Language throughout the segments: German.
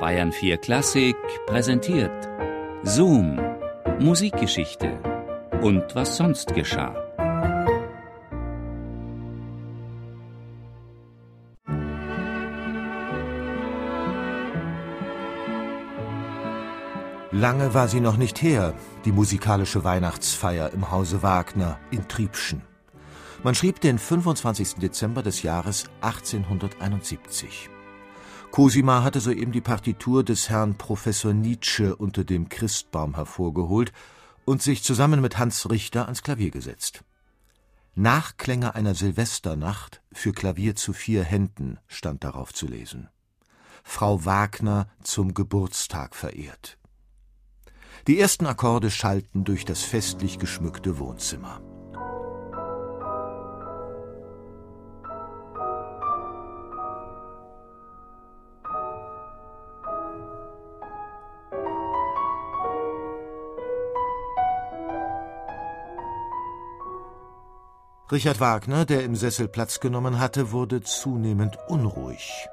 Bayern 4 Klassik präsentiert Zoom, Musikgeschichte und was sonst geschah. Lange war sie noch nicht her, die musikalische Weihnachtsfeier im Hause Wagner in Triebschen. Man schrieb den 25. Dezember des Jahres 1871. Cosima hatte soeben die Partitur des Herrn Professor Nietzsche unter dem Christbaum hervorgeholt und sich zusammen mit Hans Richter ans Klavier gesetzt. Nachklänge einer Silvesternacht für Klavier zu vier Händen stand darauf zu lesen. Frau Wagner zum Geburtstag verehrt. Die ersten Akkorde schallten durch das festlich geschmückte Wohnzimmer. Richard Wagner, der im Sessel Platz genommen hatte, wurde zunehmend unruhig.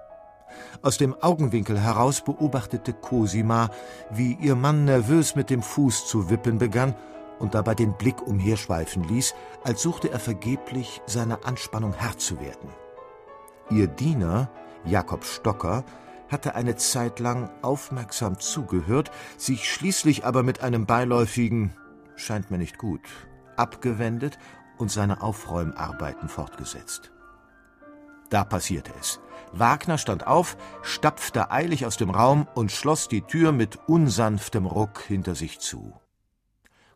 Aus dem Augenwinkel heraus beobachtete Cosima, wie ihr Mann nervös mit dem Fuß zu wippen begann und dabei den Blick umherschweifen ließ, als suchte er vergeblich, seiner Anspannung Herr zu werden. Ihr Diener, Jakob Stocker, hatte eine Zeit lang aufmerksam zugehört, sich schließlich aber mit einem beiläufigen scheint mir nicht gut abgewendet und seine Aufräumarbeiten fortgesetzt. Da passierte es. Wagner stand auf, stapfte eilig aus dem Raum und schloss die Tür mit unsanftem Ruck hinter sich zu.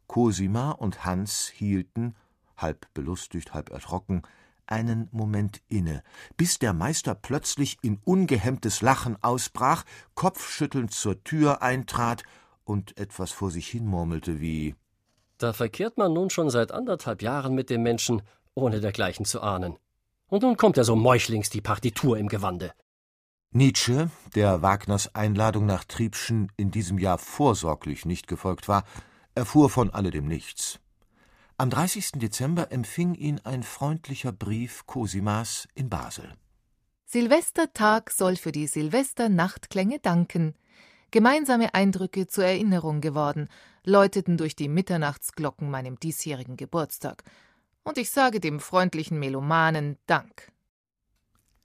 Cosima und Hans hielten, halb belustigt, halb erschrocken, einen Moment inne, bis der Meister plötzlich in ungehemmtes Lachen ausbrach, kopfschüttelnd zur Tür eintrat und etwas vor sich hin murmelte wie da verkehrt man nun schon seit anderthalb Jahren mit dem Menschen, ohne dergleichen zu ahnen. Und nun kommt er so meuchlings die Partitur im Gewande. Nietzsche, der Wagners Einladung nach Triebschen in diesem Jahr vorsorglich nicht gefolgt war, erfuhr von alledem nichts. Am 30. Dezember empfing ihn ein freundlicher Brief Cosimas in Basel. Silvestertag soll für die Silvesternachtlänge danken. Gemeinsame Eindrücke zur Erinnerung geworden, läuteten durch die Mitternachtsglocken meinem diesjährigen Geburtstag. Und ich sage dem freundlichen Melomanen Dank.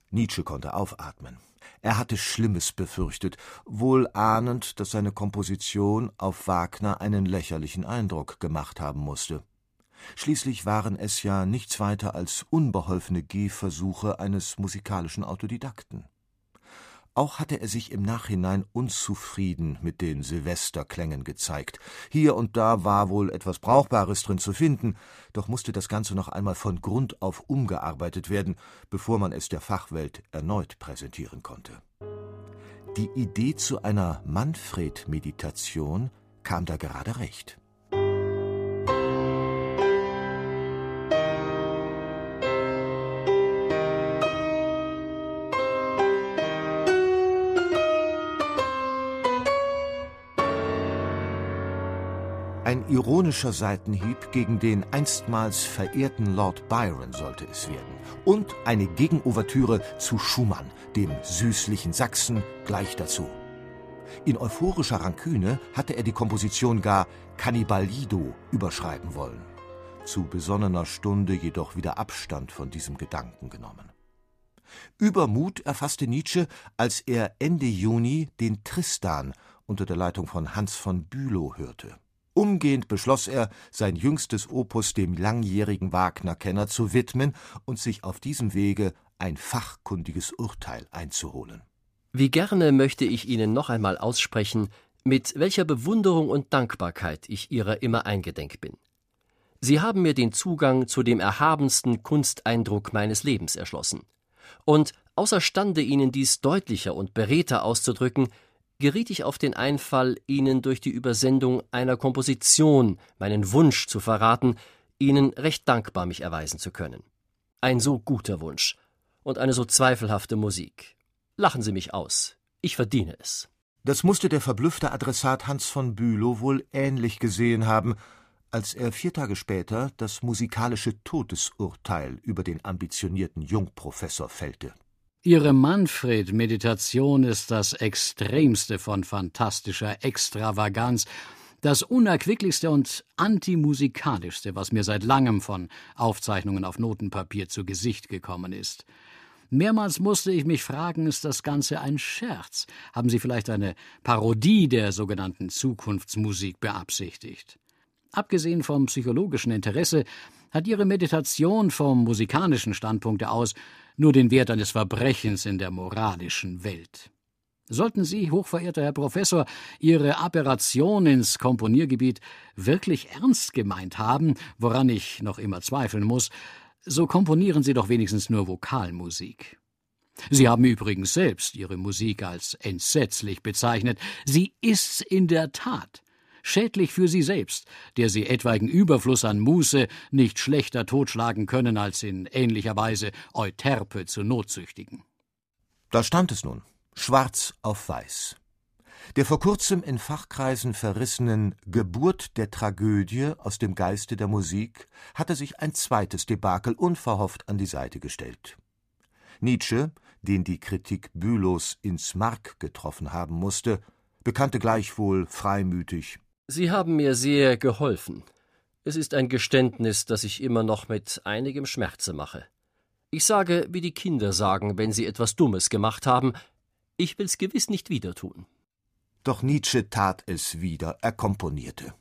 Nietzsche konnte aufatmen. Er hatte Schlimmes befürchtet, wohl ahnend, dass seine Komposition auf Wagner einen lächerlichen Eindruck gemacht haben musste. Schließlich waren es ja nichts weiter als unbeholfene Gehversuche eines musikalischen Autodidakten. Auch hatte er sich im Nachhinein unzufrieden mit den Silvesterklängen gezeigt. Hier und da war wohl etwas Brauchbares drin zu finden, doch musste das Ganze noch einmal von Grund auf umgearbeitet werden, bevor man es der Fachwelt erneut präsentieren konnte. Die Idee zu einer Manfred-Meditation kam da gerade recht. Ein ironischer Seitenhieb gegen den einstmals verehrten Lord Byron sollte es werden. Und eine Gegenouvertüre zu Schumann, dem süßlichen Sachsen, gleich dazu. In euphorischer Ranküne hatte er die Komposition gar Cannibalido überschreiben wollen. Zu besonnener Stunde jedoch wieder Abstand von diesem Gedanken genommen. Übermut erfasste Nietzsche, als er Ende Juni den Tristan unter der Leitung von Hans von Bülow hörte. Umgehend beschloss er, sein jüngstes Opus dem langjährigen Wagner-Kenner zu widmen und sich auf diesem Wege ein fachkundiges Urteil einzuholen. Wie gerne möchte ich Ihnen noch einmal aussprechen, mit welcher Bewunderung und Dankbarkeit ich Ihrer immer eingedenk bin. Sie haben mir den Zugang zu dem erhabensten Kunsteindruck meines Lebens erschlossen. Und außerstande Ihnen dies deutlicher und beredter auszudrücken, geriet ich auf den Einfall, Ihnen durch die Übersendung einer Komposition meinen Wunsch zu verraten, Ihnen recht dankbar mich erweisen zu können. Ein so guter Wunsch und eine so zweifelhafte Musik. Lachen Sie mich aus. Ich verdiene es. Das musste der verblüffte Adressat Hans von Bülow wohl ähnlich gesehen haben, als er vier Tage später das musikalische Todesurteil über den ambitionierten Jungprofessor fällte. Ihre Manfred-Meditation ist das Extremste von fantastischer Extravaganz, das unerquicklichste und antimusikalischste, was mir seit langem von Aufzeichnungen auf Notenpapier zu Gesicht gekommen ist. Mehrmals musste ich mich fragen, ist das Ganze ein Scherz? Haben Sie vielleicht eine Parodie der sogenannten Zukunftsmusik beabsichtigt? Abgesehen vom psychologischen Interesse hat Ihre Meditation vom musikalischen Standpunkt aus nur den Wert eines Verbrechens in der moralischen Welt. Sollten Sie, hochverehrter Herr Professor, Ihre Aberration ins Komponiergebiet wirklich ernst gemeint haben, woran ich noch immer zweifeln muss, so komponieren Sie doch wenigstens nur Vokalmusik. Sie haben übrigens selbst Ihre Musik als entsetzlich bezeichnet. Sie ist's in der Tat. Schädlich für Sie selbst, der Sie etwaigen Überfluss an Muße nicht schlechter totschlagen können, als in ähnlicher Weise Euterpe zu notzüchtigen. Da stand es nun schwarz auf weiß. Der vor kurzem in Fachkreisen verrissenen Geburt der Tragödie aus dem Geiste der Musik hatte sich ein zweites Debakel unverhofft an die Seite gestellt. Nietzsche, den die Kritik Bülows ins Mark getroffen haben musste, bekannte gleichwohl freimütig Sie haben mir sehr geholfen. Es ist ein Geständnis, das ich immer noch mit einigem Schmerze mache. Ich sage, wie die Kinder sagen, wenn sie etwas Dummes gemacht haben, ich will's gewiss nicht wieder tun. Doch Nietzsche tat es wieder, er komponierte.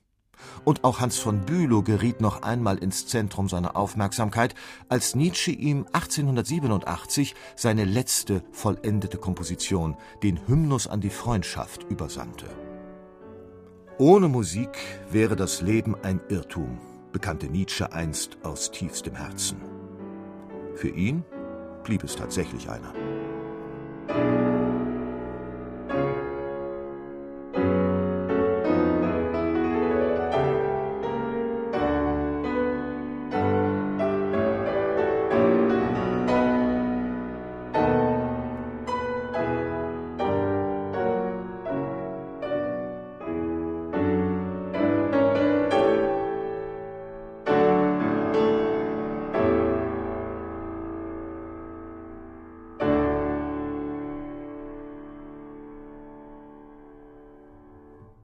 Und auch Hans von Bülow geriet noch einmal ins Zentrum seiner Aufmerksamkeit, als Nietzsche ihm 1887 seine letzte vollendete Komposition, den Hymnus an die Freundschaft, übersandte. Ohne Musik wäre das Leben ein Irrtum, bekannte Nietzsche einst aus tiefstem Herzen. Für ihn blieb es tatsächlich einer.